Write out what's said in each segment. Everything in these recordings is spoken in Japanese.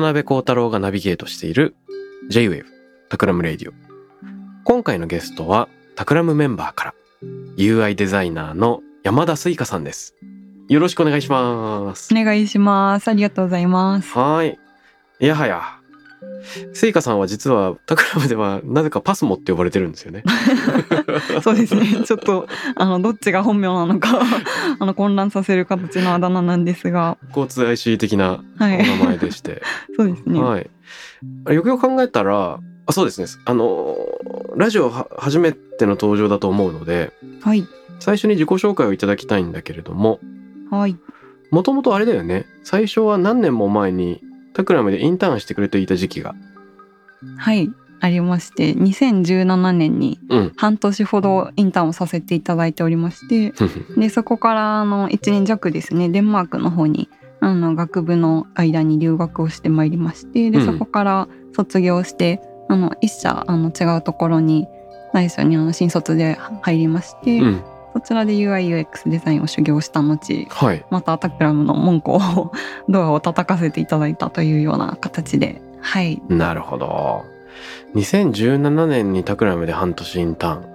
渡邉康太郎がナビゲートしている J-Wave Takram Radio 今回のゲストはタクラムメンバーから UI デザイナーの山田水香さんですよろしくお願いしますお願いします。ありがとうございます。はーいいやはや水香さんは実はタクラムではなぜかパスモって呼ばれてるんですよね そうですね。ちょっとあのどっちが本名なのか あの混乱させる形のあだ名なんですが、交通 IC 的なおはい、名前でして そうですね。はい。よくよく考えたら、あ、そうですね。あの、ラジオは初めての登場だと思うので、はい最初に自己紹介をいただきたいんだけれども、はいもともとあれだよね。最初は何年も前にタクラムでインターンしてくれていた時期が。はいありまして、2017年にうん。半年ほどインターンをさせていただいておりまして、でそこからあの1年弱ですねデンマークの方にあの学部の間に留学をしてまいりましてでうんそこから卒業して、あの一社あの違うところに最初にあの新卒で入りまして、うん。そちらで UIUX デザインを修行した後はい。またタクラムの門戸をドアを叩かせていただいたというような形ではいなるほど。2017年にタクラムで半年インターン。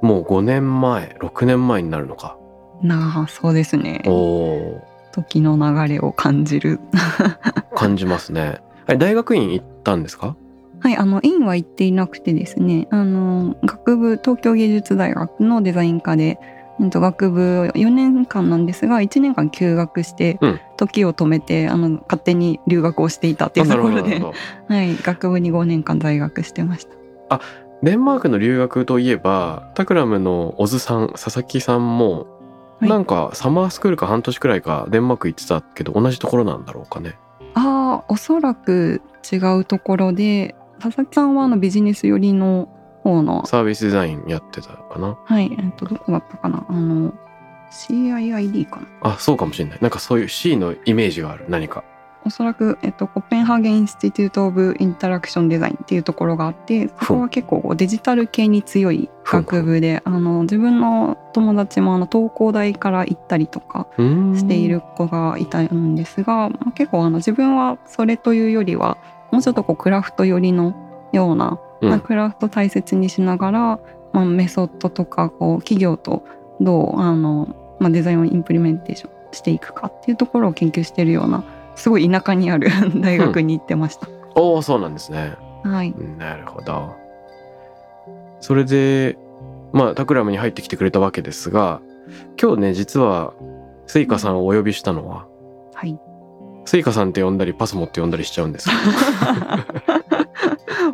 もう5年前、6年前になるのか。なあそうですねおお時の流れを感じるー 感じますね。あれ、大学院行ったんですか？はい、あの院は行っていなくてですねあの学部東京芸術大学のデザイン科で、うんと、学部4年間なんですが1年間休学して、うん時を止めてあの勝手に留学をしていたっていうところで、はい、学部に5年間在学してました。デンマークの留学といえばタクラムの小津さん佐々木さんも、はいなんかサマースクールか半年くらいかデンマーク行ってたけど同じところなんだろうかね。ああおそらく違うところで佐々木さんはあのビジネス寄りの方のサービスデザインやってたかな？はいえっとどこだったかな？あの CIID かな？あそうかもしれない。なんかそういう C のイメージがある何か。おそらく、えっと、コペンハーゲン・インスティテュート・オブ・インタラクション・デザインっていうところがあってそこは結構こうデジタル系に強い学部であの自分の友達もあの東工大から行ったりとかしている子がいたんですが、まあ結構あの自分はそれというよりはもうちょっとこうクラフト寄りのような、うんまあクラフト大切にしながら、まあ、メソッドとかこう企業とどうあの、まあ、デザインをインプリメンテーションしていくかっていうところを研究しているようなすごい田舎にある 大学に行ってました。おおそうなんですね。はい、なるほど。それでまあタクラムに入ってきてくれたわけですが今日ね実はスイカさんをお呼びしたのは、はい、スイカさんって呼んだりパスモって呼んだりしちゃうんですけ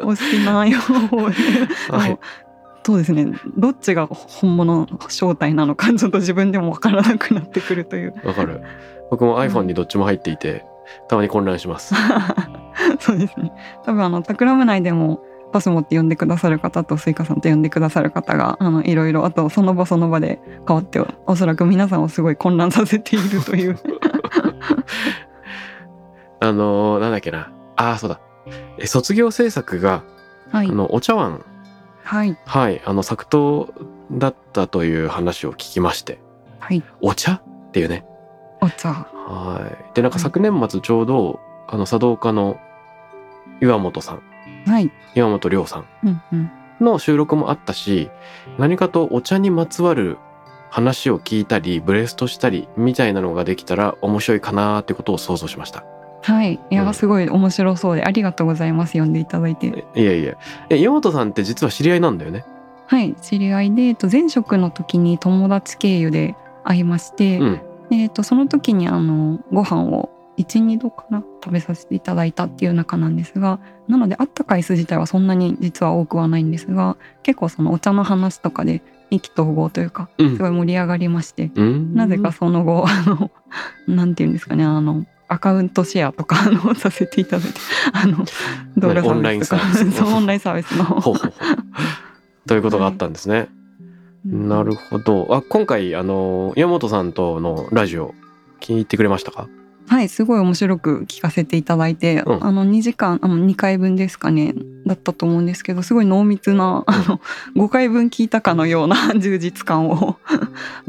お 好きなよ。はい。そうですねどっちが本物の正体なのかちょっと自分でもわからなくなってくるというわかる。僕も iPhone にどっちも入っていて、たまに混乱します。そうですね多分あのタクラム内でもパスモって呼んでくださる方とスイカさんと呼んでくださる方があのいろいろあとその場その場で変わっておそらく皆さんをすごい混乱させているという あのーなんだっけな。ああ、そうだ。え卒業制作が、はい。あの、お茶碗、はい。はい、あの、作刀だったという話を聞きまして、はい。お茶？っていうね。お茶。はい。で、なんか昨年末ちょうど、あの、茶道家の岩本さん、はい。岩本亮さん。うんうん。の収録もあったし、何かとお茶にまつわる話を聞いたり、ブレストしたり、みたいなのができたら面白いかなーってことを想像しました。はい。いやうんすごい面白そうでありがとうございます。読んでいただいて。いやいや。え岩本さんって実は知り合いなんだよね？はい。知り合いで、えっと、前職の時に友達経由で会いまして、うん。えっとその時にあのご飯を12度かな食べさせていただいたっていう中なんですがなので会った回数自体はそんなに実は多くはないんですが結構そのお茶の話とかで意気投合というかうん。すごい盛り上がりまして、うん。なぜかその後あのなんていうんですかねあのアカウントシェアとかあのさせていただいて あの動画サオンラインービスとかサービスの。そうオンラインサービスの。ということがあったんですね、なるほど。あ今回あの岩本さんとのラジオ聞いてくれましたか？はいすごい面白く聞かせていただいて、うん。あの2時間あの2回分ですかねだったと思うんですけどすごい濃密なあの5回分聞いたかのような 充実感を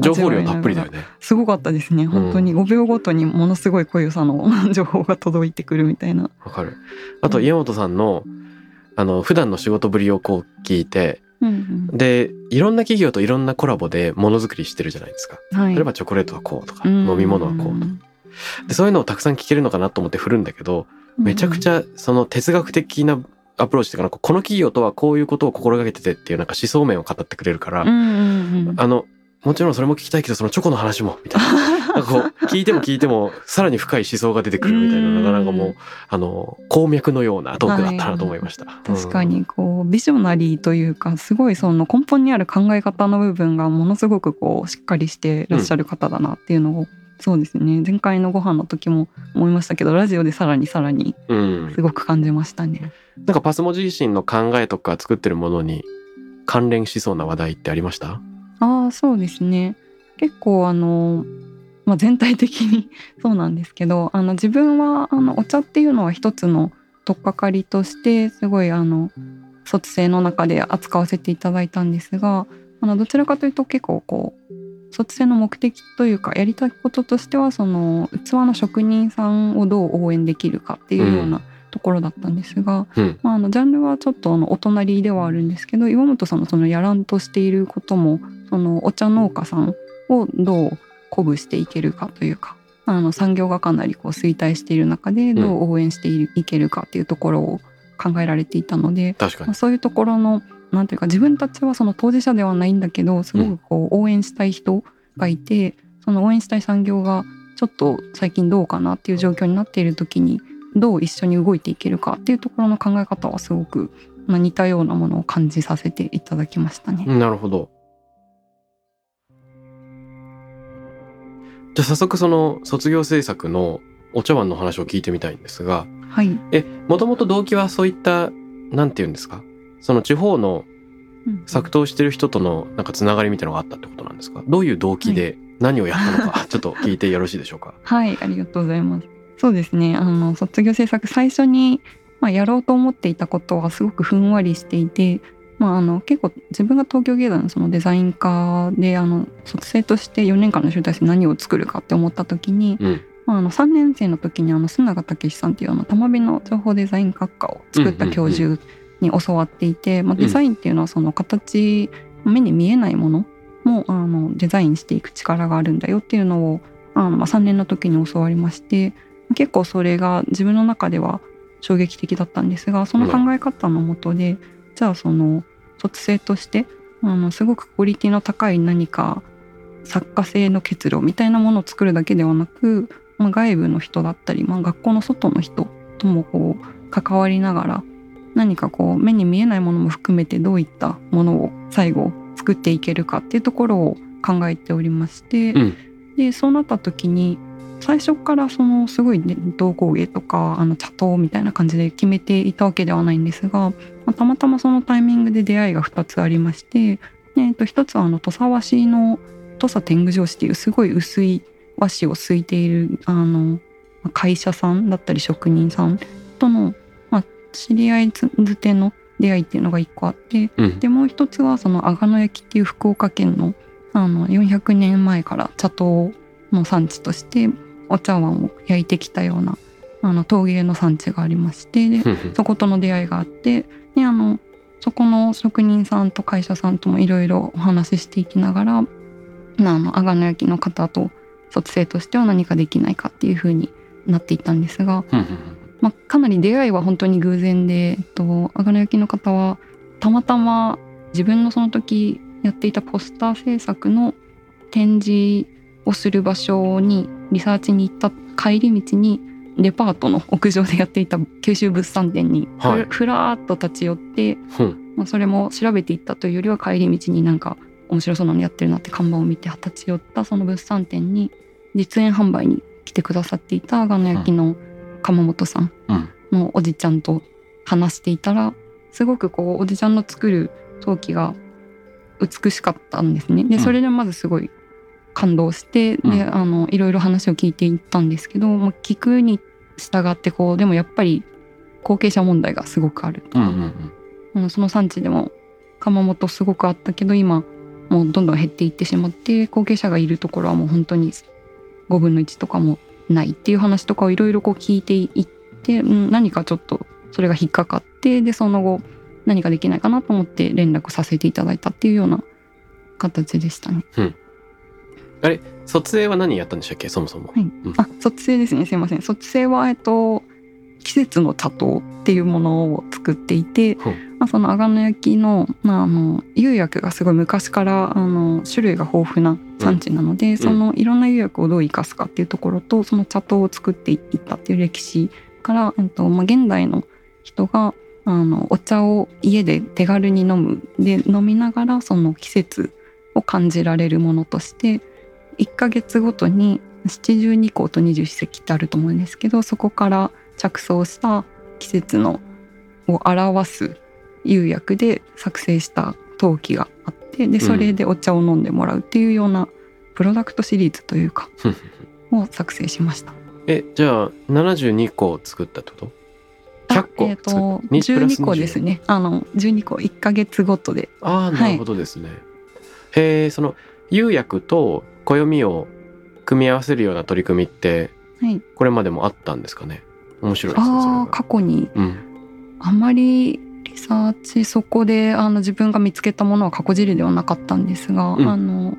情報量たっぷりだよね。すごかったですね。本当に5秒ごとにものすごい濃ゆさの 情報が届いてくるみたいな。わかる。あと岩本さんのあの普段の仕事ぶりをこう聞いてうんでいろんな企業といろんなコラボでものづくりしてるじゃないですか。うんはい。例えばチョコレートはこうとかうん。飲み物はこうとかでそういうのをたくさん聞けるのかなと思って振るんだけどめちゃくちゃゃその哲学的なアプローチっていうかなこの企業とはこういうことを心がけててっていうなんか思想面を語ってくれるから、うんうんうんあのもちろんそれも聞きたいけどそのチョコの話もみたいな。なんかこう聞いても聞いてもさらに深い思想が出てくるみたいなのがなんかもうあの鉱脈のようなトークだったなと思いました。確かにこうビジョナリーというかすごいその根本にある考え方の部分がものすごくこうしっかりしてらっしゃる方だなっていうのを、そうですね。前回のご飯の時も思いましたけどラジオでさらにさらにうん、うんすごく感じましたね。なんかパスモ自身の考えとか作ってるものに関連しそうな話題ってありました？ああそうですね。結構あの、まあ、全体的に そうなんですけどあの自分はあのお茶っていうのは一つの取っかかりとしてすごいあの卒生の中で扱わせていただいたんですがあのどちらかというと結構こう卒生の目的というかやりたいこととしてはその器の職人さんをどう応援できるかっていうようなところだったんですが、うん。まあ、あのジャンルはちょっとあのお隣ではあるんですけど岩本さんのそのやらんとしていることもそのお茶農家さんをどう鼓舞していけるかというかあの産業がかなりこう衰退している中でどう応援していけるかっていうところを考えられていたので、確かに。まあ、。そういうところのなんていうか自分たちはその当事者ではないんだけどすごくこう応援したい人がいて、その応援したい産業がちょっと最近どうかなっていう状況になっている時にどう一緒に動いていけるかっていうところの考え方はすごく、まあ、似たようなものを感じさせていただきましたね。なるほど。じゃあ早速その卒業制作のお茶碗の話を聞いてみたいんですが、はい、え、もともと動機はそういった、なんて言うんですか？その地方のうん。作陶してる人とのなんかつながりみたいなのがあったってことなんですか？どういう動機で何をやったのか、ちょっと聞いてよろしいでしょうか？はい、ありがとうございます。そうですね。あの卒業制作最初にまあやろうと思っていたことはすごくふんわりしていて、まああの結構自分が東京芸大のそのデザイン科であの卒生として4年間の集大成何を作るかって思った時に、うん。まああの3年生の時にあの須永武さんっていうあの玉美の情報デザイン学科を作った教授に教わっていて、まあデザインっていうのはその形目に見えないものもあのデザインしていく力があるんだよっていうのをあの、まあ、3年の時に教わりまして結構それが自分の中では衝撃的だったんですがその考え方のもとで、じゃあその卒生としてあのすごくクオリティの高い何か作家性の結露みたいなものを作るだけではなく、まあ、外部の人だったり、まあ、学校の外の人ともこう関わりながら何かこう目に見えないものも含めてどういったものを最後作っていけるかっていうところを考えておりまして、うん。でそうなった時に最初からそのすごい伝統工芸とかあの茶刀みたいな感じで決めていたわけではないんですが、まあたまたまそのタイミングで出会いが2つありまして、でえっと1つはあの土佐和紙の土佐天狗城紙っていうすごい薄い和紙をすいているあのまあ会社さんだったり職人さんとの、まあ、知り合いづての出会いっていうのが1個あってうん。でもう一つはその阿賀野焼っていう福岡県のあの400年前から茶刀の産地としてお茶碗を焼いてきたようなあの陶芸の産地がありましてでうんそことの出会いがあってであのそこの職人さんと会社さんともいろいろお話ししていきながらまああの阿賀野焼の方と卒生としては何かできないかっていうふうになっていったんですが、まあ、かなり出会いは本当に偶然で、えっと、あがの焼きの方はたまたま自分のその時やっていたポスター制作の展示をする場所にリサーチに行った帰り道にデパートの屋上でやっていた九州物産展にふ,、らーっと立ち寄って、うん。まあ、それも調べていったというよりは帰り道になんか面白そうなのやってるなって看板を見て立ち寄ったその物産展に実演販売に来てくださっていたあがの焼きの鎌本さんうんのおじちゃんと話していたらすごくこうおじちゃんの作る陶器が美しかったんですね。でうんそれでまずすごい感動して、うんであのいろいろ話を聞いていったんですけど、まあ、聞くに従ってこうでもやっぱり後継者問題がすごくあると。うんその産地でも窯元すごくあったけど今もうどんどん減っていってしまって後継者がいるところはもう本当に5分の1とかもないっていう話とかをいろいろこう聞いていって、うん、何かちょっとそれが引っかかってでその後何かできないかなと思って連絡させていただいたっていうような形でしたね。卒生は何やったんでしたっけ？そもそも、はい。うん。あ卒生ですね。すいません。卒生はえっと季節の茶糖っていうものを作っていて、う。んまあ、その阿賀野焼きの,、まあ、あの釉薬がすごい昔からあの種類が豊富な産地なので、そのいろんな釉薬をどう生かすかっていうところとその茶糖を作っていったっていう歴史から、えっとまあ、現代の人があのお茶を家で手軽に飲む。で飲みながらその季節を感じられるものとして1ヶ月ごとに七十二候と二十四節気ってあると思うんですけどそこから着想した季節のを表す釉薬で作成した陶器があってでそれでお茶を飲んでもらうっていうようなプロダクトシリーズというかを作成しました。えじゃあ72個作ったってこと？100個あえっ、とにプラス12個ですね。あの12個1ヶ月ごとで。ああなるほどですね、へえその釉薬と暦を組み合わせるような取り組みってはい。これまでもあったんですかね？面白いですねあ過去に。うん。あまりリサーチそこであの自分が見つけたものは過去尻ではなかったんですが、うん。あの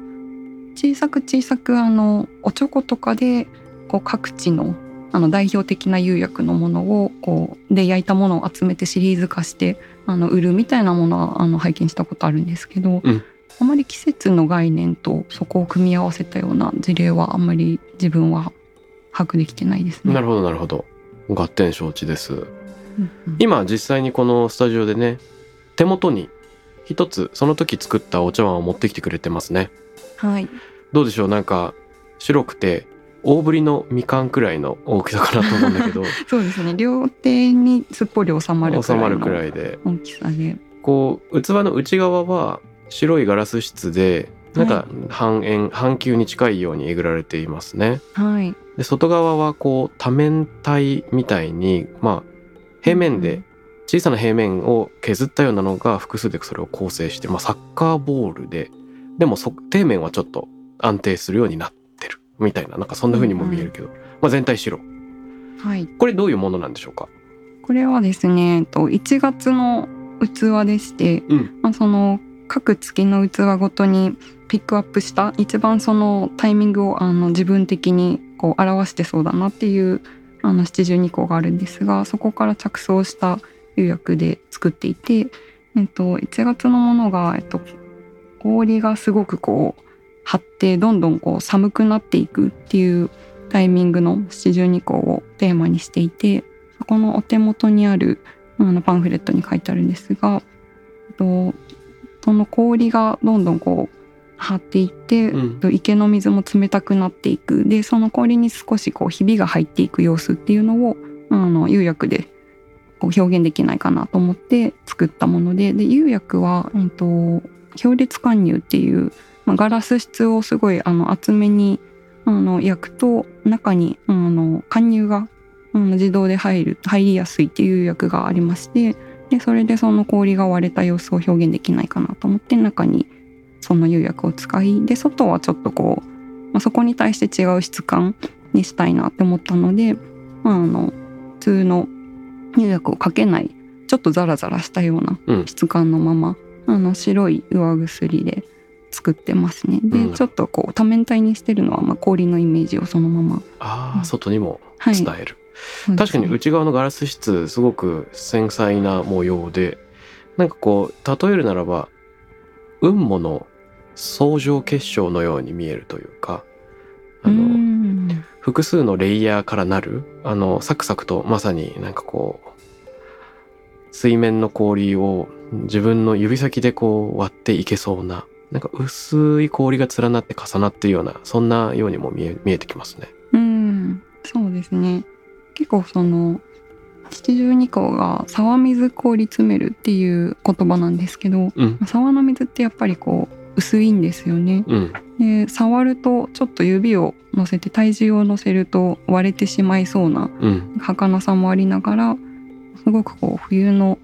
小さく小さくあのおちょことかでこう各地のあの代表的な釉薬のものをこうで焼いたものを集めてシリーズ化してあの売るみたいなものはあの拝見したことあるんですけど、うん。あまり季節の概念とそこを組み合わせたような事例はあんまり自分は把握できてないですね。なるほどなるほど合点承知です。うんうん。今実際にこのスタジオでね手元に一つその時作ったお茶碗を持ってきてくれてますね。はい、どうでしょう？なんか白くて大ぶりのみかんくらいの大きさかなと思うんだけど。そうですね。両手にすっぽり収まるくらいの収まるくらいで。大きさで。こう器の内側は白いガラス質でなんか半円半球に近いようにえぐられていますね。はいで外側はこう多面体みたいにまあ平面で小さな平面を削ったようなのが複数でそれを構成して、まあ、サッカーボールででもそ底面はちょっと安定するようになってるみたいななんかそんな風にも見えるけど、まあ、全体白。はい。これどういうものなんでしょうか？これはですねえっと1月の器でして、うん。まあ、その各月の器ごとにピックアップした一番そのタイミングをあの自分的にこう表してそうだなっていうあの七十二個があるんですがそこから着想した釉薬で作っていて、えっと、1月のものが、えっと、氷がすごくこう張ってどんどんこう寒くなっていくっていうタイミングの七十二個をテーマにしていてそこのお手元にあるあのパンフレットに書いてあるんですが、えっと、その氷がどんどんこう張っていって、うん。えっと池の水も冷たくなっていく。でその氷に少しこうひびが入っていく様子っていうのをあの釉薬でこう表現できないかなと思って作ったものでで釉薬は、えっと、表列貫入っていう、まあ、ガラス質をすごいあの厚めにあの焼くと中にあの貫入があの自動で入る入りやすいっていう薬がありましてでそれでその氷が割れた様子を表現できないかなと思って中にその釉薬を使いで外はちょっとこう、まあ、そこに対して違う質感にしたいなって思ったので、まあ、あの普通の釉薬をかけないちょっとザラザラしたようなうん。質感のまま、あの白い上薬で作ってますね。で、うん。ちょっとこう多面体にしてるのは、まあ、氷のイメージをそのまま。ああ、うん外にもはい。伝える、確かに内側のガラス質すごく繊細な模様でなんかこう例えるならば雲母の相乗結晶のように見えるというかあの複数のレイヤーからなるあのサクサクとまさになんかこう水面の氷を自分の指先でこう割っていけそうななんか薄い氷が連なって重なっているようなそんなようにも見え見えてきますね。うんそうですね結構その七十二項が沢水氷詰めるっていう言葉なんですけどうん。沢の水ってやっぱりこう薄いんですよね。うん。で触るとちょっと指を乗せて体重を乗せると割れてしまいそうなうん。儚さもありながらすごくこう冬の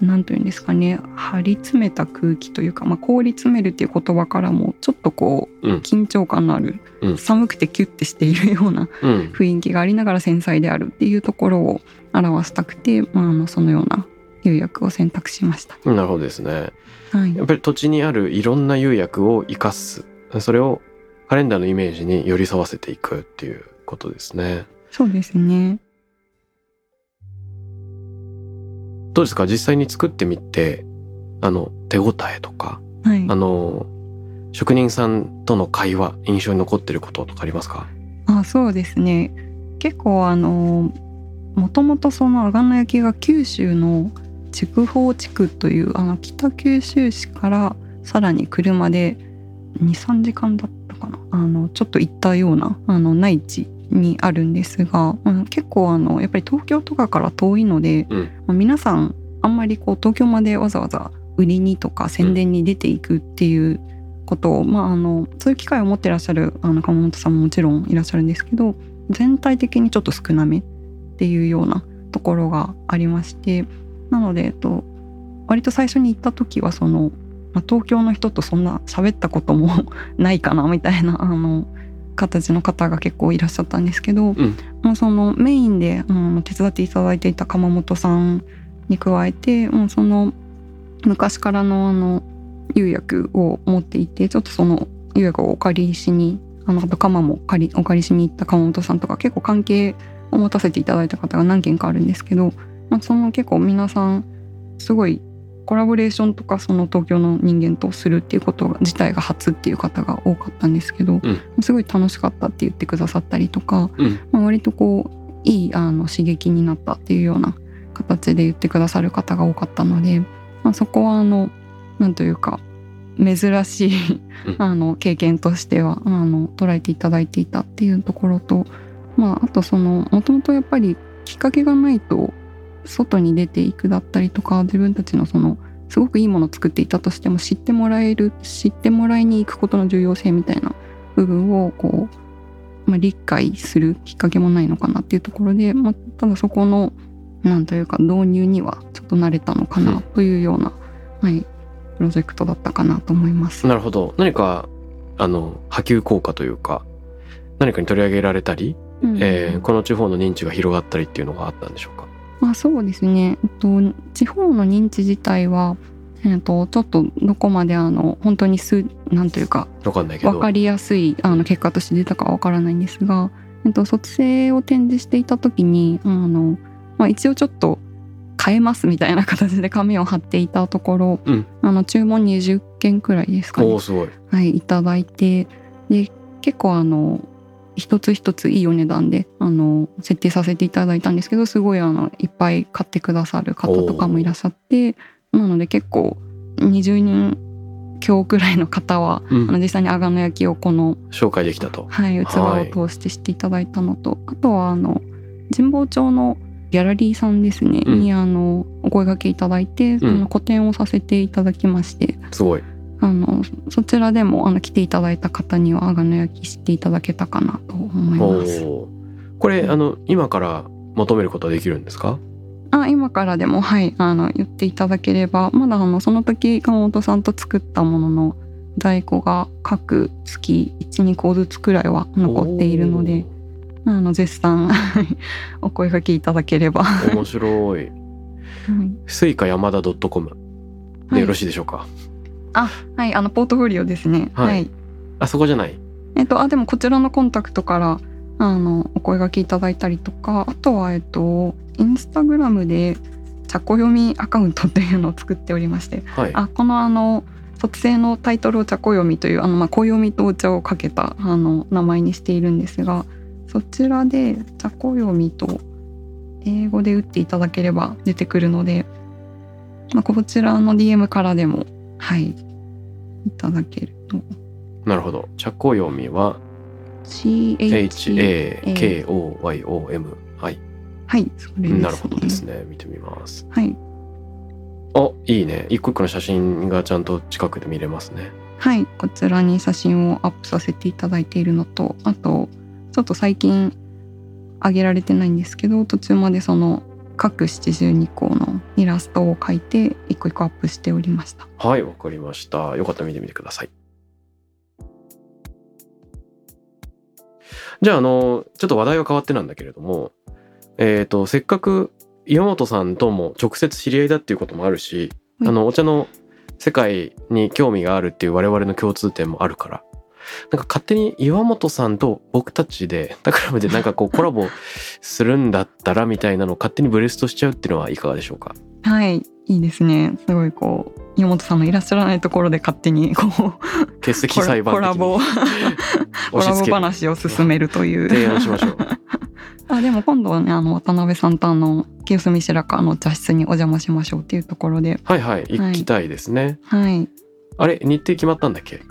何というんですかね張り詰めた空気というか、まあ、氷詰めるっていう言葉からもちょっとこううん。緊張感のある、うん。寒くてキュッてしているようなうん。雰囲気がありながら繊細であるっていうところを表したくて、まあ、あのそのような釉薬を選択しました。なるほどですね。はい。やっぱり土地にあるいろんな釉薬を生かす。それをカレンダーのイメージに寄り添わせていくっていうことですね。そうですね。どうですか？実際に作ってみてあの手応えとかはい。あの職人さんとの会話印象に残ってることとかありますか？あそうですね。結構あのもともとその阿賀野焼が九州の筑豊地区というあの北九州市からさらに車で23時間だったかな。あのちょっと行ったようなあの内地にあるんですが、うん、結構あのやっぱり東京とかから遠いので、うん。まあ皆さんあんまりこう東京までわざわざ売りにとか宣伝に出ていくっていうことを、まあ、あのそういう機会を持ってらっしゃるあの鎌本さんももちろんいらっしゃるんですけど全体的にちょっと少なめっていうようなところがありましてなので、えっと、割と最初に行った時はその、まあ、東京の人とそんな喋ったこともないかなみたいなあの形の方が結構いらっしゃったんですけど、ん。まあ、そのメインで、うん、手伝っていただいていた鎌本さんに加えて、うん、その昔からのあの釉薬を持っていてちょっとその釉薬をお借りしにあのあと鎌もお借りしに行った鎌本さんとか結構関係を持たせていただいた方が何件かあるんですけど、まあ、その結構皆さんすごいコラボレーションとかその東京の人間とするっていうことが自体が初っていう方が多かったんですけど、すごい楽しかったって言ってくださったりとか、うん。まあ、割とこういいあの刺激になったっていうような形で言ってくださる方が多かったので、まあ、そこはあのなんというか珍しいうん。あの経験としてはあの捉えていただいていたっていうところと、まあ、あとそのもともとやっぱりきっかけがないと外に出ていくだったりとか自分たちのそのすごくいいものを作っていたとしても知ってもらえる知ってもらいに行くことの重要性みたいな部分をこう、まあ、理解するきっかけもないのかなっていうところで、まあ、ただそこのなんというか導入にはちょっと慣れたのかうんなというような、はい、プロジェクトだったかなと思います。なるほど何かあの波及効果というか何かに取り上げられたり、うん。えーこの地方の認知が広がったりっていうのがあったんでしょうか？まあ、そうですね、えっと、地方の認知自体は、えっと、ちょっとどこまであの本当にすなんというかわかんないけど。分かりやすいあの結果として出たかは分からないんですが、えっと、卒生を展示していた時にあの、まあ、一応ちょっと変えますみたいな形で紙を貼っていたところ、うん。あの注文20件くらいですかね。おお、すごい。はい、いただいてで結構あの一つ一ついいお値段であの設定させていただいたんですけどすごいあのいっぱい買ってくださる方とかもいらっしゃってなので結構20人強くらいの方は、うん。あの実際に阿賀野焼をこの、紹介できたと。はい、器を通して知っていただいたのと、あとはあの神保町のギャラリーさんですね、うん。にあのお声掛けいただいて、その個展をさせていただきましてすごいあのそちらでもあの来ていただいた方には阿賀野焼知っていただけたかなと思いおます。おこれあの今から求めることはできるんですか？あ今からでもはいあの言っていただければまだあのその時鎌本さんと作ったものの在庫が各月12個ずつくらいは残っているのであの絶賛はいお声掛けいただければ。面白い。はい。スイカ山田 .com でよろしいでしょうか、あはいあのポートフォリオですね。はい。はい。あそこじゃない？えっと、あでもこちらのコンタクトからあのお声がけいただいたりとかあとはえっとインスタグラムで茶こ読みアカウントっていうのを作っておりましてはい。あこのあの卒生のタイトルを茶こ読みというあのまあ暦とお茶をかけたあの名前にしているんですがそちらで茶こ読みと英語で打っていただければ出てくるので、まあ、こちらの DM からでもはい。いただけると。なるほど。茶こよみは？CHA HAKOYOM はい。はいそれです、ね、なるほどですね。見てみます。はい。あいいね。一個一個の写真がちゃんと近くで見れますね。はい。こちらに写真をアップさせていただいているのとあとちょっと最近上げられてないんですけど途中までその各七十二項のイラストを描いて一個一個アップしておりました。はいわかりました。よかったら見てみてください。じゃああのちょっと話題は変わってなんだけれどもえっ、とせっかく岩本さんとも直接知り合いだっていうこともあるし、はい。あのお茶の世界に興味があるっていう我々の共通点もあるからなんか勝手に岩本さんと僕たちでタクラムでなんかこうコラボするんだったらみたいなのを勝手にブレストしちゃうっていうのはいかがでしょうか？はいいいですね。すごいこう岩本さんのいらっしゃらないところで勝手にこう欠席コラ裁判コラボコラボ話を進めるという。提案しましょう。あでも今度はねあの渡辺さんとあの清澄白河の茶室にお邪魔しましょうっていうところで。はいはい行きたいですね、はい。あれ日程決まったんだっけ？と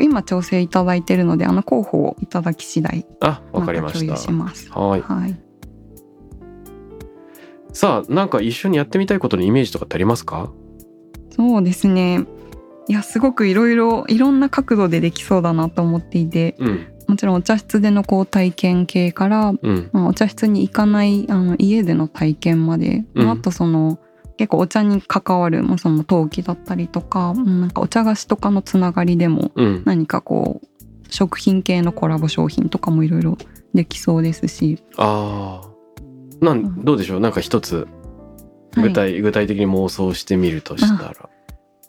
今調整いただいているのであの候補をいただき次第あわかりましまた共有したます。はい。はい。さあなんか一緒にやってみたいことのイメージとかってありますか？そうですね。いやすごくいろいろいろんな角度でできそうだなと思っていてうん。もちろんお茶室でのこう体験系から、うん。まあ、お茶室に行かないあの家での体験まで、うん。あとその結構お茶に関わるもうその陶器だったりとかうんなんかお茶菓子とかのつながりでもうん。何かこう食品系のコラボ商品とかもいろいろできそうですし、ああなうん。んどうでしょう？なんか一つはい。具体、具体的に妄想してみるとしたら。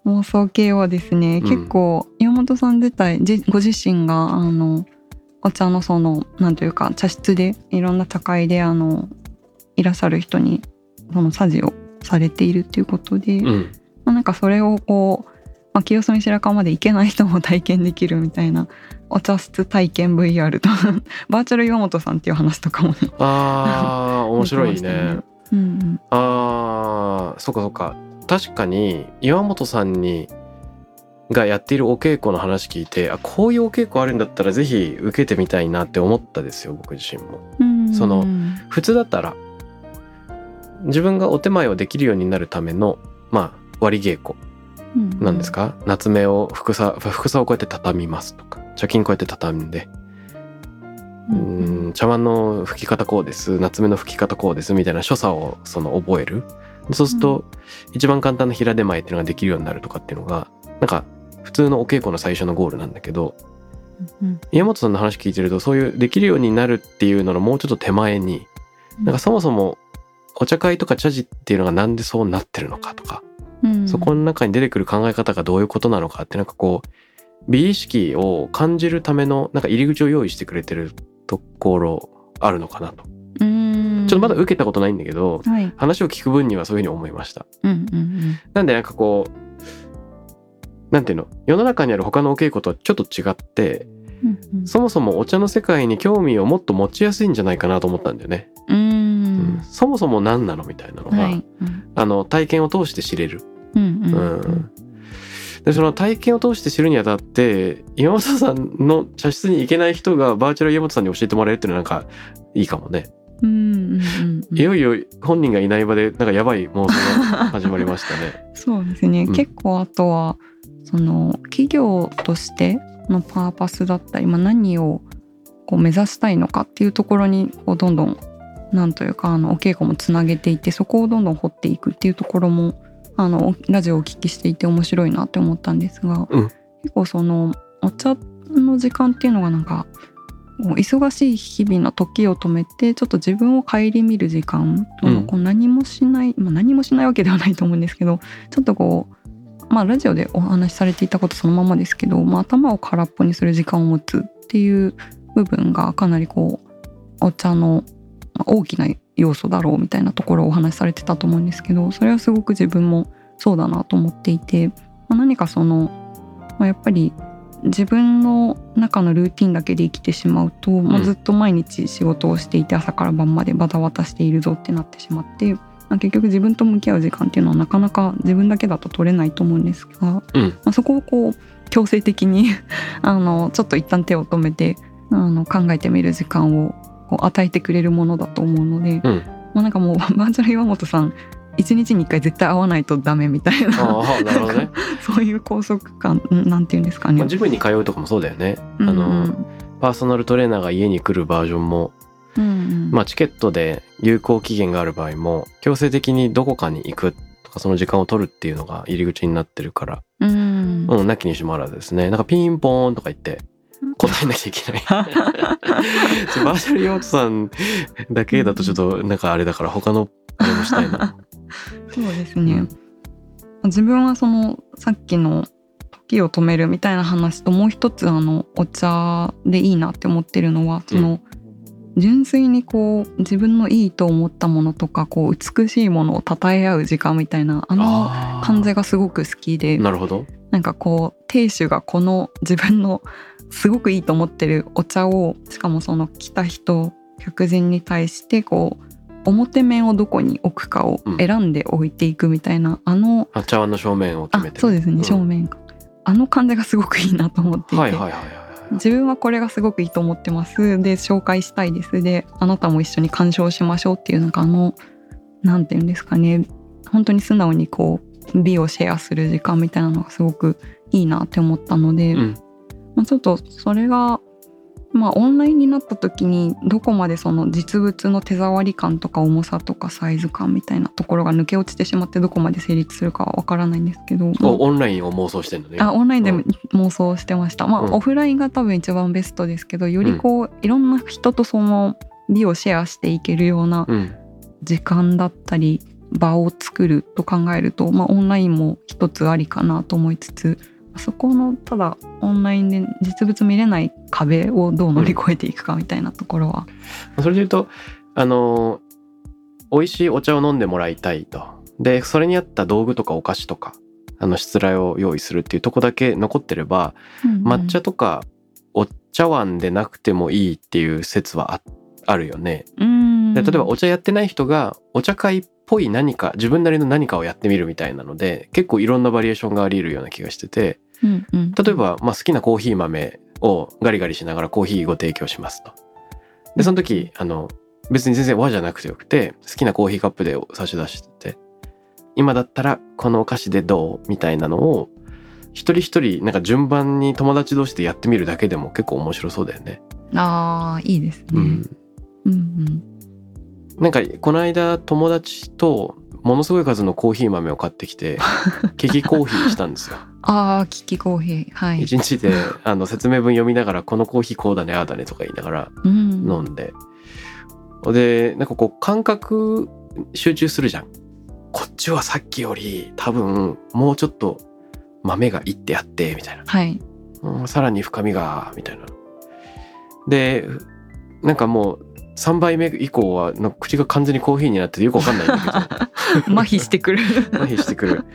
妄想系はですね、うん。結構岩本さん自体じご自身があのお茶のそのなんというか茶室でいろんな茶会であのいらっしゃる人にそのさじをされているっていうことで、まうん。あ、なんかそれをこう、まあ、清澄白河まで行けない人も体験できるみたいなお茶室体験 VR と バーチャル岩本さんっていう話とかもねあー 面白いね。ね。うんあーそっかそっか。確かに岩本さんにがやっているお稽古の話聞いてあこういうお稽古あるんだったらぜひ受けてみたいなって思ったですよ僕自身も。うんうん。その普通だったら自分がお手前をできるようになるためのまあ割り稽古なんですか、夏目をふさふさをこうやって畳みますとか茶巾こうやって畳んで。うーん茶碗の拭き方こうです。夏目の拭き方こうです。みたいな所作をその覚える。そうすると、一番簡単な平手前っていうのができるようになるとかっていうのがなんか普通のお稽古の最初のゴールなんだけどうん。宮本さんの話聞いてるとそういうできるようになるっていうののもうちょっと手前になんかそもそもお茶会とか茶事っていうのがなんでそうなってるのかとか、うん。そこの中に出てくる考え方がどういうことなのかってなんかこう美意識を感じるためのなんか入り口を用意してくれてるところあるのかなと。うん。ちょっとまだ受けたことないんだけどはい。話を聞く分にはそういうふうに思いました。うんうんうん。なんでなんかこうなんていうの？世の中にある他のお稽古とはちょっと違ってうんうん。そもそもお茶の世界に興味をもっと持ちやすいんじゃないかなと思ったんだよね。ううんんそもそも何なのみたいなのが、はいうんあの体験を通して知れる。うんうんうんでその体験を通して知るにあたって岩本さんの茶室に行けない人がバーチャル岩本さんに教えてもらえるっていうのはなんかいいかもね。うんうんうんうんいよいよ本人がいない場でなんかやばい妄想が始まりましたね。そうですね、うん結構あとはその企業としてのパーパスだったり、まあ、何をこう目指したいのかっていうところにこうどんどんなんというかあのお稽古もつなげていってそこをどんどん掘っていくっていうところもあのラジオをお聞きしていて面白いなって思ったんですが、うん。結構そのお茶の時間っていうのがなんか忙しい日々の時を止めてちょっと自分を顧みる時間、うん。こう何もしない、まあ、何もしないわけではないと思うんですけどちょっとこうまあラジオでお話しされていたことそのままですけど、まあ、頭を空っぽにする時間を持つっていう部分がかなりこうお茶のまあ大きな要素だろうみたいなところをお話しされてたと思うんですけどそれはすごく自分もそうだなと思っていて、まあ何かその、まあ、やっぱり自分の中のルーティンだけで生きてしまうと、まあ、うんずっと毎日仕事をしていて朝から晩までバタバタしているぞってなってしまって、まあ、結局自分と向き合う時間っていうのはなかなか自分だけだと取れないと思うんですが、うん。まあ、そこをこう強制的に あのちょっと一旦手を止めてあの考えてみる時間をこう与えてくれるものだと思うので、うん。まあ、なんかもうバーチャル岩本さん一日に一回絶対会わないとダメみたいななるほどね、そういう拘束感んなんていうんですかね。まあ、ジムに通うとかもそうだよね、うんあのパーソナルトレーナーが家に来るバージョンも、うんうん。まあ、チケットで有効期限がある場合も強制的にどこかに行くとかその時間を取るっていうのが入り口になってるからうん。うん、なきにしもあらずですね。なんかピンポーンとか言って答えなきゃいけない。バーチャルヨートさんだけだとちょっとなんかあれだから他のあれもしたいな。そうですね、自分はそのさっきの時を止めるみたいな話ともう一つあのお茶でいいなって思ってるのはその、純粋にこう自分のいいと思ったものとかこう美しいものを称え合う時間みたいなあの感じがすごく好きでなるほど。なんかこう亭主がこの自分のすごくいいと思ってるお茶をしかもその来た人客人に対してこう表面をどこに置くかを選んで置いていくみたいな、あのあ茶碗の正面を決あめて、そうですね、ん。正面があの感じがすごくいいなと思っていて。自分はこれがすごくいいと思ってます。で紹介したいです。であなたも一緒に鑑賞しましょうっていうなんかあのなんていうんですかね。本当に素直にこう美をシェアする時間みたいなのがすごくいいなって思ったので、うんまあ、ちょっとそれがまあオンラインになった時にどこまでその実物の手触り感とか重さとかサイズ感みたいなところが抜け落ちてしまってどこまで成立するかはわからないんですけど、まあおオンラインを妄想してんのね。あオンラインで妄想してました、まあ、うん。オフラインが多分一番ベストですけどよりこう、いろんな人とその美をシェアしていけるようなうん。時間だったり場を作ると考えると、まあ、オンラインも一つありかなと思いつつそこのただオンラインで実物見れない壁をどう乗り越えていくかみたいなところは、それで言うとあの美味しいお茶を飲んでもらいたいと。でそれに合った道具とかお菓子とかあのしつらいを用意するっていうとこだけ残ってれば抹茶とかお茶碗でなくてもいいっていう説はああるよね。うん。で例えばお茶やってない人がお茶会っぽい何か自分なりの何かをやってみるみたいなので結構いろんなバリエーションがあり得るような気がしててうんうん例えば、まあ、好きなコーヒー豆をガリガリしながらコーヒーご提供しますと。でその時あの別に全然和じゃなくてよくて好きなコーヒーカップで差し出してて今だったらこのお菓子でどうみたいなのを一人一人なんか順番に友達同士でやってみるだけでも結構面白そうだよね。あーいいですね、うんうんうんなんかこの間友達とものすごい数のコーヒー豆を買ってきて ケキコーヒーしたんですよ。ああキキコーヒーはい、一日であの説明文読みながらこのコーヒーこうだねああだねとか言いながらうん、飲んで、でなんかこう感覚集中するじゃん。こっちはさっきより多分もうちょっと豆がいってあってみたいな、はい。うんさらに深みがみたいな。でなんかもう3杯目以降は口が完全にコーヒーになっててよくわかんないんだけど。麻痺してくる。麻痺してくる。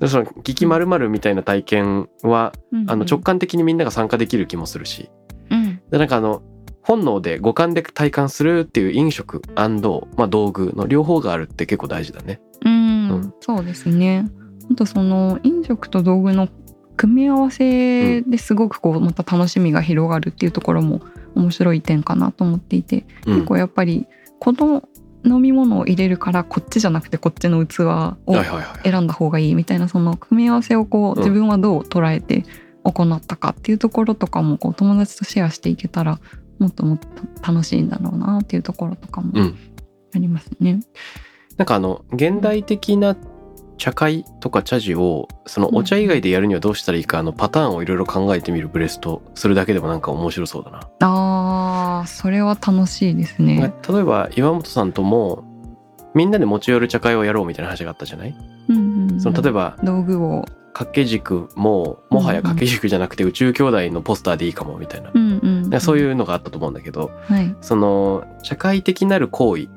でその「聞きまるみたいな体験はあの直感的にみんなが参加できる気もするし。うん。でなんかあの本能で五感で体感するっていう飲食まあ、道具の両方があるって結構大事だね。うん、うん。そうですね。あとその飲食と道具の組み合わせですごくこうまた楽しみが広がるっていうところも面白い点かなと思っていて、うん。結構やっぱりこの飲み物を入れるからこっちじゃなくてこっちの器を。選んだ方がいいみたいなその組み合わせをこううん自分はどう捉えて行ったかっていうところとかもこう友達とシェアしていけたらもっともっと楽しいんだろうなっていうところとかもうんありますね。なんかあの現代的な茶会とか茶事をそのお茶以外でやるにはどうしたらいいかあのパターンをいろいろ考えてみるブレストするだけでもなんか面白そうだな。あーそれは楽しいですね。例えば岩本さんともみんなで持ち寄る茶会をやろうみたいな話があったじゃない、うんうんうんその例えば道具を、掛け軸ももはや掛け軸じゃなくて宇宙兄弟のポスターでいいかもみたいな。うんうんうんうん、そういうのがあったと思うんだけどはいその社会的なる行為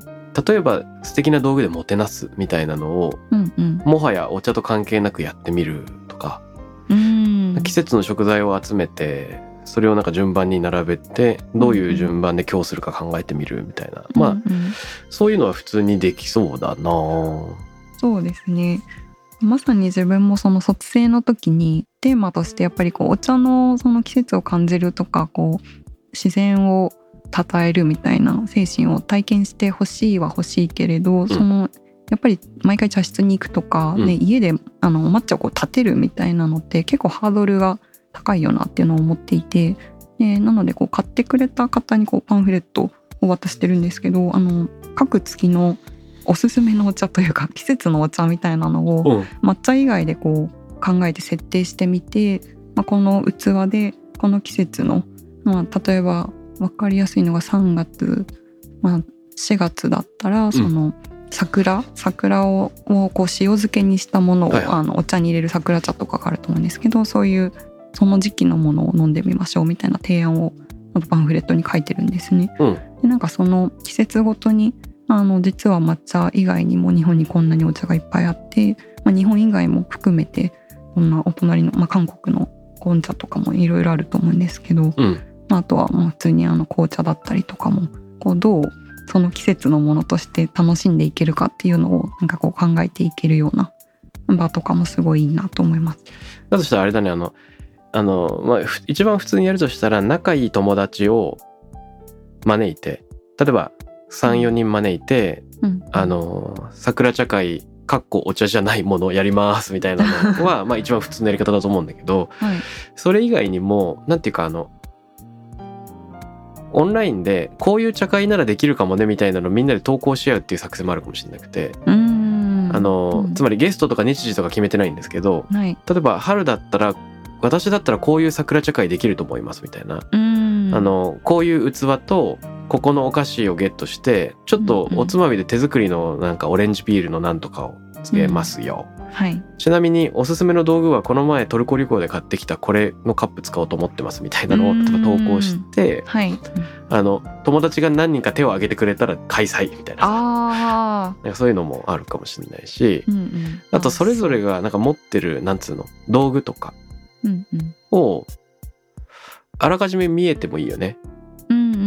例えば素敵な道具でもてなすみたいなのをうんうん。もはやお茶と関係なくやってみるとか、うん。季節の食材を集めてそれをなんか順番に並べてどういう順番で今日するか考えてみるみたいな、まあうんうん。そういうのは普通にできそうだな。そうですね。まさに自分もその卒生の時にテーマとしてやっぱりこうお茶のその季節を感じるとかこう自然を称えるみたいな精神を体験してほしいは欲しいけれど、そのやっぱり毎回茶室に行くとか、ねうん。家であのお抹茶をこう立てるみたいなのって結構ハードルが高いよなっていうのを思っていてでなのでこう買ってくれた方にこうパンフレットを渡してるんですけどあの各月のおすすめのお茶というか 季節のお茶みたいなのをうん。抹茶以外でこう考えて設定してみて、まあ、この器でこの季節の、まあ、例えば分かりやすいのが3月、まあ、4月だったらその桜、桜ををこう塩漬けにしたものを、はいはい。あのお茶に入れる桜茶とかがあると思うんですけどそういうその時期のものを飲んでみましょうみたいな提案をパンフレットに書いてるんですね。うん。でなんかその季節ごとにあの実は抹茶以外にも日本にこんなにお茶がいっぱいあって、まあ、日本以外も含めてこんなお隣の、まあ、韓国の紅茶とかもいろいろあると思うんですけど、うん。まあ、あとはまあ普通にあの紅茶だったりとかもこうどうその季節のものとして楽しんでいけるかっていうのをなんかこう考えていけるような場とかもすごいいいなと思います。だとしたらあれだねあのあの、まあ、ふ一番普通にやるとしたら仲いい友達を招いて例えば34人招いてうん、あの桜茶会かっこお茶じゃないものをやりますみたいなのは まあ一番普通のやり方だと思うんだけどはいそれ以外にもなんていうかあのオンラインでこういう茶会ならできるかもねみたいなのをみんなで投稿し合うっていう作戦もあるかもしれなくて、あのうん。つまりゲストとか日時とか決めてないんですけどはい例えば春だったら私だったらこういう桜茶会できると思いますみたいな、あのこういう器とここのお菓子をゲットしてちょっとおつまみで手作りのなんかオレンジピールのなんとかをつけますよ、はい。ちなみにおすすめの道具はこの前トルコ旅行で買ってきたこれのカップ使おうと思ってますみたいなのを投稿してはい。あの友達が何人か手を挙げてくれたら開催みたいな。あなんかそういうのもあるかもしれないしーうんうん。あとそれぞれがなんか持ってるなんつうの道具とかをあらかじめ見えてもいいよね。うんうんうんう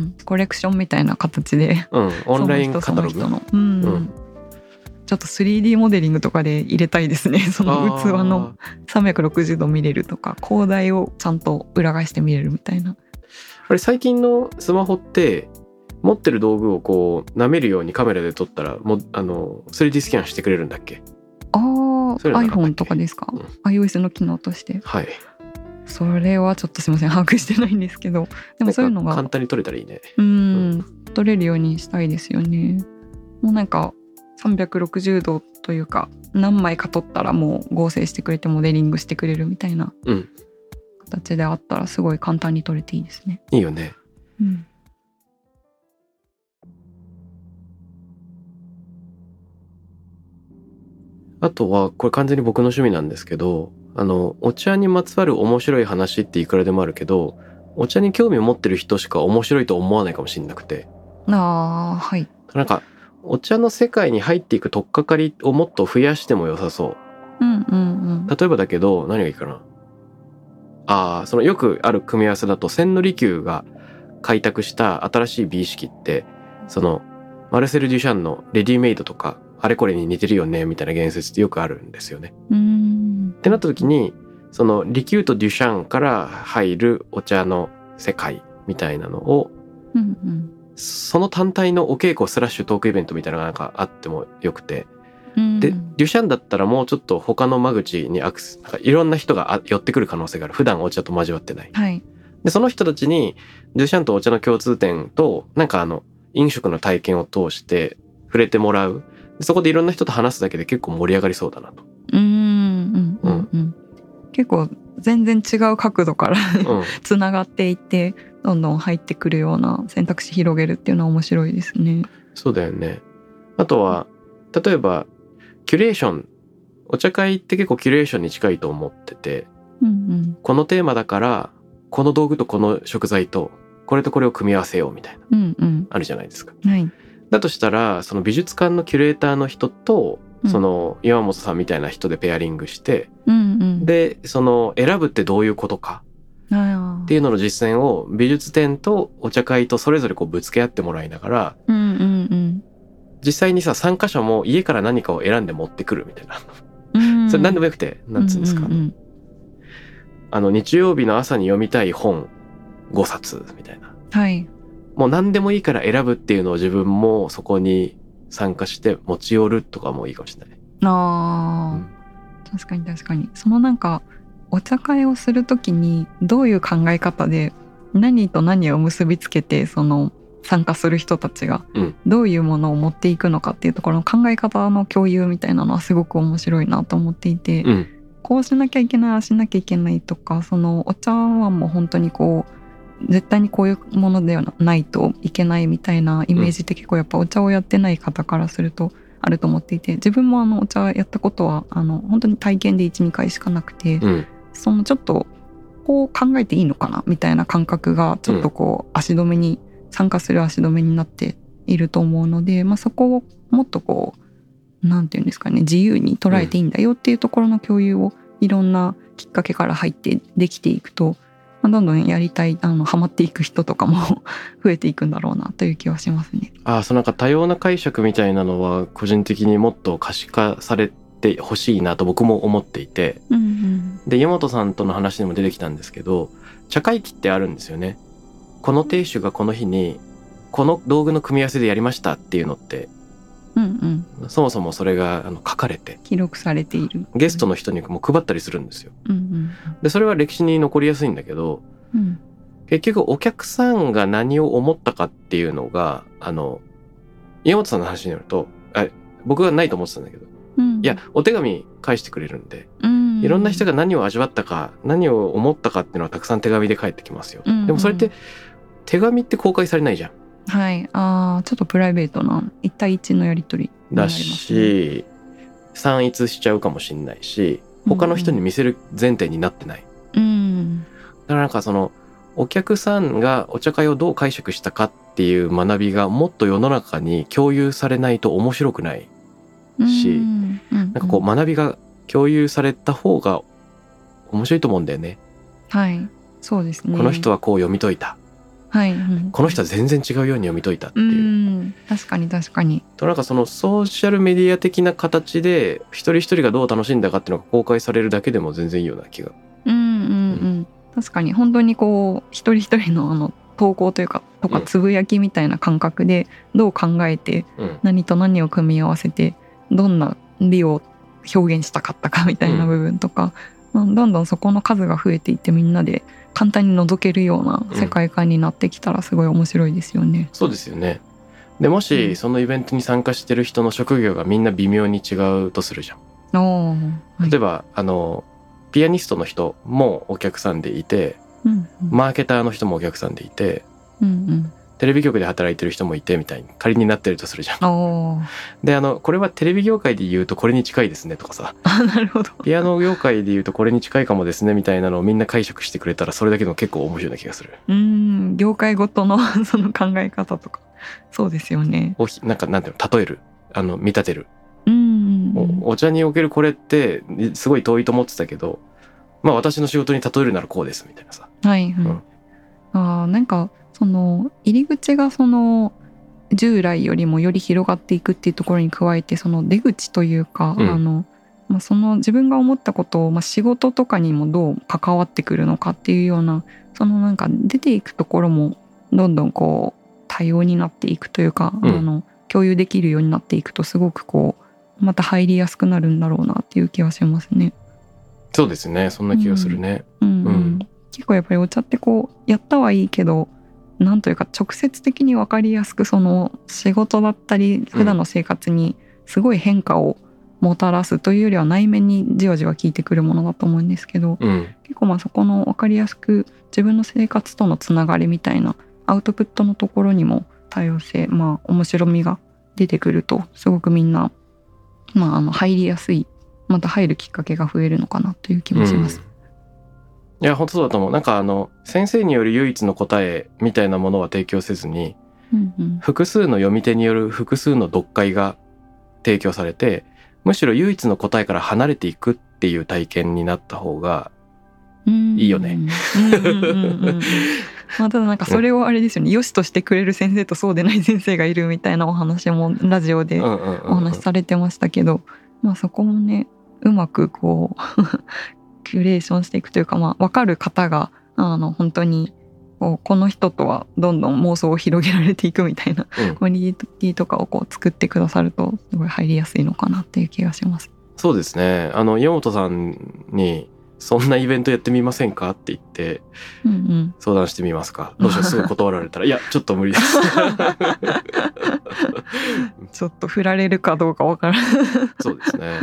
ん。コレクションみたいな形で。うん、オンラインカタログ？のうん、うんちょっと 3D モデリングとかで入れたいですね。その器の360度見れるとか広大をちゃんと裏返して見れるみたいな。あれ最近のスマホって持ってる道具をこう舐めるようにカメラで撮ったらもうあの 3D スキャンしてくれるんだっけ？あそういうのなかったっけ？iPhone とかですか、うん。iOS の機能として。はい。それはちょっとすいません。把握してないんですけど。でもそういうのが簡単に撮れたらいいね。うん。撮れるようにしたいですよね。もうなんか360度というか何枚か撮ったらもう合成してくれてモデリングしてくれるみたいなうん形であったらすごい簡単に撮れていいですね。いいよねうん、あとはこれ完全に僕の趣味なんですけどあのお茶にまつわる面白い話っていくらでもあるけどお茶に興味を持ってる人しか面白いと思わないかもしれなくてああはい。なんかお茶の世界に入っていく取っかかりをもっと増やしても良さそううんうんうん。例えばだけど何がいいかな？ああそのよくある組み合わせだと千利休が開拓した新しい美意識ってそのマルセル・デュシャンのレディメイドとかあれこれに似てるよねみたいな言説ってよくあるんですよね。うーんってなった時にその利休とデュシャンから入るお茶の世界みたいなのをうんうんその単体のお稽古スラッシュトークイベントみたいなのがなんかあってもよくて。うん。でデュシャンだったらもうちょっと他の間口にアクセスなんかいろんな人があ寄ってくる可能性がある。普段お茶と交わってない。はい。でその人たちにデュシャンとお茶の共通点となんかあの飲食の体験を通して触れてもらう。でそこでいろんな人と話すだけで結構盛り上がりそうだなと、うーんうんうん。うん。結構全然違う角度からうん、つながっていってどんどん入ってくるような選択肢広げるっていうのは面白いですね。そうだよね。あとは例えばキュレーション。お茶会って結構キュレーションに近いと思ってて。うんうん。このテーマだからこの道具とこの食材とこれとこれを組み合わせようみたいな。うんうん。あるじゃないですか。はい。だとしたらその美術館のキュレーターの人とうん。その岩本さんみたいな人でペアリングして、うんうん。でその選ぶってどういうことか。あっていうのの実践を美術展とお茶会とそれぞれこうぶつけ合ってもらいながらうんうんうん実際にさ参加者も家から何かを選んで持ってくるみたいな。うん。それ何でもよくてなんつうんですか、うんうんあの日曜日の朝に読みたい本5冊みたいな。はい。もう何でもいいから選ぶっていうのを自分もそこに参加して持ち寄るとかもいいかもしれない。あー。確かに確かに。そのなんかお茶会をするときにどういう考え方で何と何を結びつけてその参加する人たちがうん。どういうものを持っていくのかっていうところの考え方の共有みたいなのはすごく面白いなと思っていて、うん。こうしなきゃいけないああしなきゃいけないとかそのお茶碗も本当にこう絶対にこういうものではないといけないみたいなイメージって結構やっぱお茶をやってない方からするとあると思っていて自分もあのお茶やったことはあの本当に体験で12回しかなくて、うんそのちょっとこう考えていいのかなみたいな感覚がちょっとこう足止めに参加する足止めになっていると思うので、まあ、そこをもっとこうなんていうんですかね自由に捉えていいんだよっていうところの共有をいろんなきっかけから入ってできていくと、まあ、どんどんやりたいあのハマっていく人とかも 増えていくんだろうなという気はしますね。ああそのなんか多様な解釈みたいなのは個人的にもっと可視化されてほしいなと僕も思っていて。うんうん。で山本さんとの話でも出てきたんですけど茶会期ってあるんですよね。この亭主がこの日にこの道具の組み合わせでやりましたっていうのってうんうん、そもそもそれがあの書かれて記録されている。ゲストの人にも配ったりするんですよ。うんでそれは歴史に残りやすいんだけどうん。うん結局お客さんが何を思ったかっていうのがあの岩本さんの話によるとあ僕はないと思ってたんだけどうんいやお手紙返してくれるんでうんいろんな人が何を味わったか何を思ったかっていうのはたくさん手紙で返ってきますよ。うんでもそれって手紙って公開されないじゃん。はい、ああ、ちょっとプライベートな一対一のやり取りりね。し散逸しちゃうかもしんないし他の人に見せる前提になってない。うん、だからなんかそのお客さんがお茶会をどう解釈したかっていう学びがもっと世の中に共有されないと面白くない。しうん、なんなんかこう学びが共有された方が面白いと思うんだよね。はい、そうですね。この人はこう読み解いた。はい、うんこの人は全然違うように読み解いたってういう。ん、確かに確かに。となんかそのソーシャルメディア的な形で一人一人がどう楽しんだかっていうのが公開されるだけでも全然いいような気が。うん、うん、うん、確かに本当にこう一人一人のあの投稿というかとかうんつぶやきみたいな感覚でどう考えてうん。何と何を組み合わせてどんな美を表現したかったかみたいな部分とか、まあどんどんそこの数が増えていってみんなで簡単に覗けるような世界観になってきたらすごい面白いですよね。そうですよね。でもうんしそのイベントに参加してる人の職業がみんな微妙に違うとするじゃん。はい例えばあのピアニストの人もお客さんでいてうんうんマーケターの人もお客さんでいてうんテレビ局で働いてる人もいてみたいに仮になってるとするじゃん。であのこれはテレビ業界で言うとこれに近いですねとかさ あなるほど。ピアノ業界で言うとこれに近いかもですねみたいなのをみんな解釈してくれたらそれだけでも結構面白いな気がする。うん業界ごとの その考え方とかそうですよね。おひなんかなんていうの例える？あの見立てるうんおお茶におけるこれってすごい遠いと思ってたけどまあ私の仕事に例えるならこうですみたいなさ。はい、はいうんあーなんかその入り口がその従来よりもより広がっていくっていうところに加えてその出口というか、うん。あのまあ、その自分が思ったことを、まあ、仕事とかにもどう関わってくるのかっていうようなそのなんか出ていくところもどんどんこう多様になっていくというか、うん。あの共有できるようになっていくとすごくこうまた入りやすくなるんだろうなっていう気はしますね。そうですね。そんな気がするね。うん。うん。うん。結構やっぱりお茶ってこうやったはいいけどなんというか直接的に分かりやすくその仕事だったり普段の生活にすごい変化をもたらすというよりは内面にじわじわ効いてくるものだと思うんですけどうん結構まあそこの分かりやすく自分の生活とのつながりみたいなアウトプットのところにも多様性まあ面白みが出てくるとすごくみんな、まあ、あの入りやすいまた入るきっかけが増えるのかなという気もします。うんいや本当そうだと思う。なんかあの先生による唯一の答えみたいなものは提供せずにうんうん。複数の読み手による複数の読解が提供されてむしろ唯一の答えから離れていくっていう体験になった方がうん。いいよね まあ、ただなんかそれをあれですよね、良しとしてくれる先生とそうでない先生がいるみたいなお話もラジオでお話しされてましたけど、まあそこもねうまくこうキュレーションしていくというか、まあ、分かる方があの本当にこうこの人とはどんどん妄想を広げられていくみたいなうん。コミュニティとかをこう作ってくださるとすごい入りやすいのかなっていう気がします。そうですね。あの岩本さんにそんなイベントやってみませんか？って言ってうんうん。相談してみますか？どうしよう？すぐ断られたら。いや ちょっと無理です。ちょっと振られるかどうかわからない。そうですね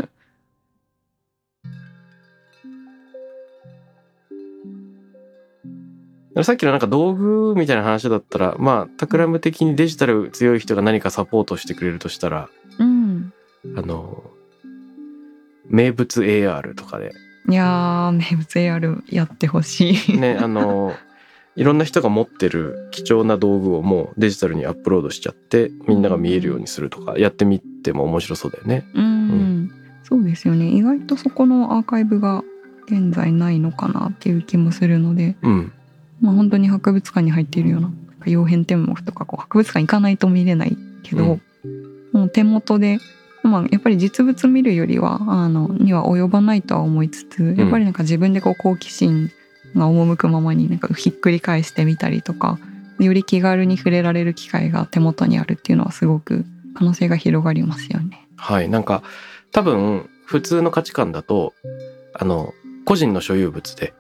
さっきのなんか道具みたいな話だったらまあタクラム的にデジタル強い人が何かサポートしてくれるとしたらうん。あの名物 AR とかで。いやー名物 AR やってほしい。ねあのいろんな人が持ってる貴重な道具をもうデジタルにアップロードしちゃってみんなが見えるようにするとかやってみても面白そうだよね。うん、そうですよね。意外とそこのアーカイブが現在ないのかなっていう気もするので、うん、まあ、本当に博物館に入っているような曜変天目とかこう博物館行かないと見れないけど、もう手元で、まあ、やっぱり実物見るよりはあのには及ばないとは思いつつやっぱりなんか自分でこう好奇心が赴くままになんかひっくり返してみたりとかより気軽に触れられる機会が手元にあるっていうのはすごく可能性が広がりますよね。はい。なんか多分普通の価値観だとあの個人の所有物で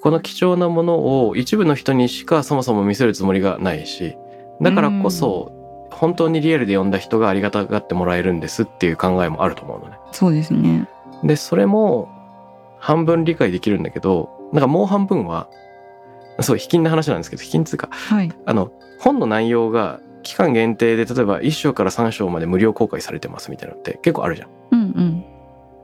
この貴重なものを一部の人にしかそもそも見せるつもりがないしだからこそ本当にリアルで読んだ人がありがたがってもらえるんですっていう考えもあると思うのね。そうですね。でそれも半分理解できるんだけどなんかもう半分はそう卑近な話なんですけど卑近っつうかはい。あの本の内容が期間限定で例えば1章から3章まで無料公開されてますみたいなのって結構あるじゃんうん。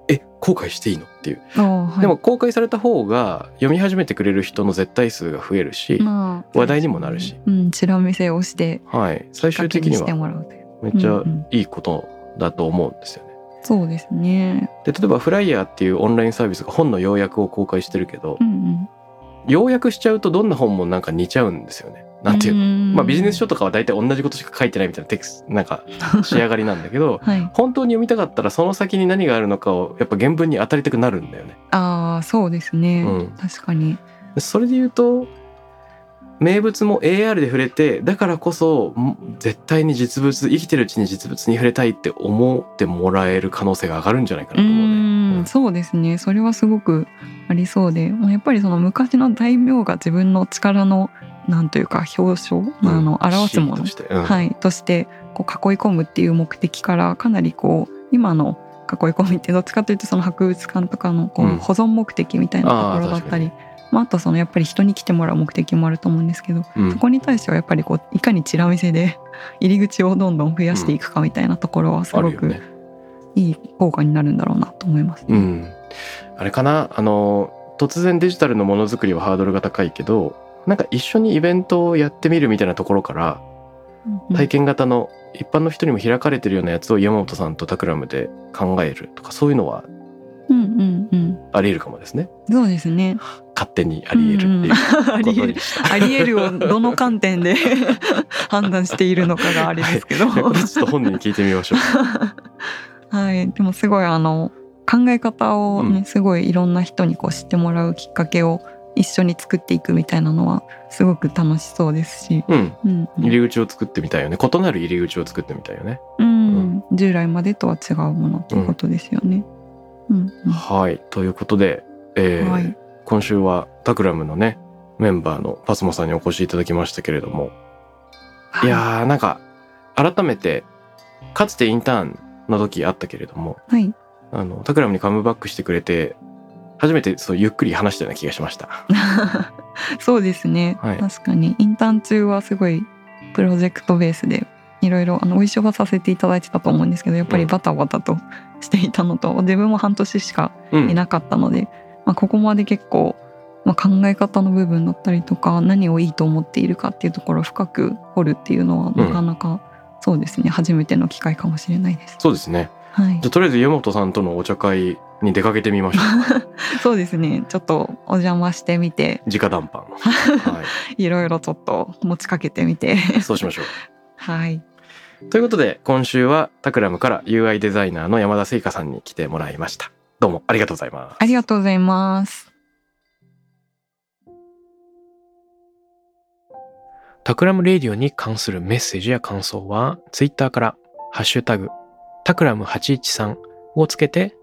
え公開していいの？っていう、はい、でも公開された方が読み始めてくれる人の絶対数が増えるし、まあ話題にもなるし、うん、チラ見せをしてはい、最終的にはもらうという。めっちゃうんうんいいことだと思うんですよね。そうですね。で例えばフライヤーっていうオンラインサービスが本の要約を公開してるけどう、ん要約しちゃうとどんな本もなんか似ちゃうんですよね。うん。なんていうまあビジネス書とかは大体同じことしか書いてないみたいなテクスなんか 仕上がりなんだけどはい。本当に読みたかったらその先に何があるのかをやっぱ原文に当たりたくなるんだよね。ああそうですね、うん確かに。でそれで言うと名物も AR で触れてだからこそん絶対に実物生きてるうちに実物に触れたいって思ってもらえる可能性が上がるんじゃないかなうと思うね。ん、うんそうですね。それはすごくありそうで、まあやっぱりその昔の大名が自分の力のなんというか表彰、あの表すもの。はい、としてこう囲い込むっていう目的からかなりこう今の囲い込みってどっちかというとその博物館とかのこううん。保存目的みたいなところだったり、まあ、あとそのやっぱり人に来てもらう目的もあると思うんですけどうん。そこに対してはやっぱりこういかにチラ見せで 入り口をどんどん増やしていくかみたいなところはすごく。いい効果になるんだろうなと思います。うん、あれかな？あの突然デジタルのものづくりはハードルが高いけどなんか一緒にイベントをやってみるみたいなところからうん体験型の一般の人にも開かれてるようなやつを山本さんとタクラムで考えるとかそういうのはうんうんうんありえるかもですねそうですね。勝手にありえるっていううんうんありえる。ありえるをどの観点で 判断しているのかがあれですけど。いやこれちょっと本人に聞いてみましょう。はい、でもすごいあの考え方をね、うんすごいいろんな人にこう知ってもらうきっかけを一緒に作っていくみたいなのはすごく楽しそうですし、うん、うん。入り口を作ってみたいよね。異なる入り口を作ってみたいよね。うん。従来までとは違うものということですよね。うん。うん。はい、ということで、えーはい。今週はタクラムのねメンバーのパスモさんにお越しいただきましたけれども、い、やーなんか改めてかつてインターンの時あったけれどもはい、あのタクラムにカムバックしてくれて初めてそうゆっくり話したような気がしました。そうですね、はい。確かに。インターン中はすごいプロジェクトベースでいろいろあのご一緒はさせていただいてたと思うんですけどやっぱりバタバタとしていたのと、自分も半年しかうんいなかったので、まあ、ここまで結構まあ、考え方の部分だったりとか何をいいと思っているかっていうところを深く掘るっていうのはなかなか、そうですね。初めての機会かもしれないです。そうですね。はい。じゃあ、とりあえず山本さんとのお茶会に出かけてみましょう。そうですね。ちょっとお邪魔してみて。直談判。はい。ろいろちょっと持ちかけてみて。いそうしましょう。はい。ということで今週はタクラムから UI デザイナーの山田聖華さんに来てもらいました。どうもありがとうございます。ありがとうございます。タクラムレディオに関するメッセージや感想は、ツイッターから、ハッシュタグ、タクラム813をつけて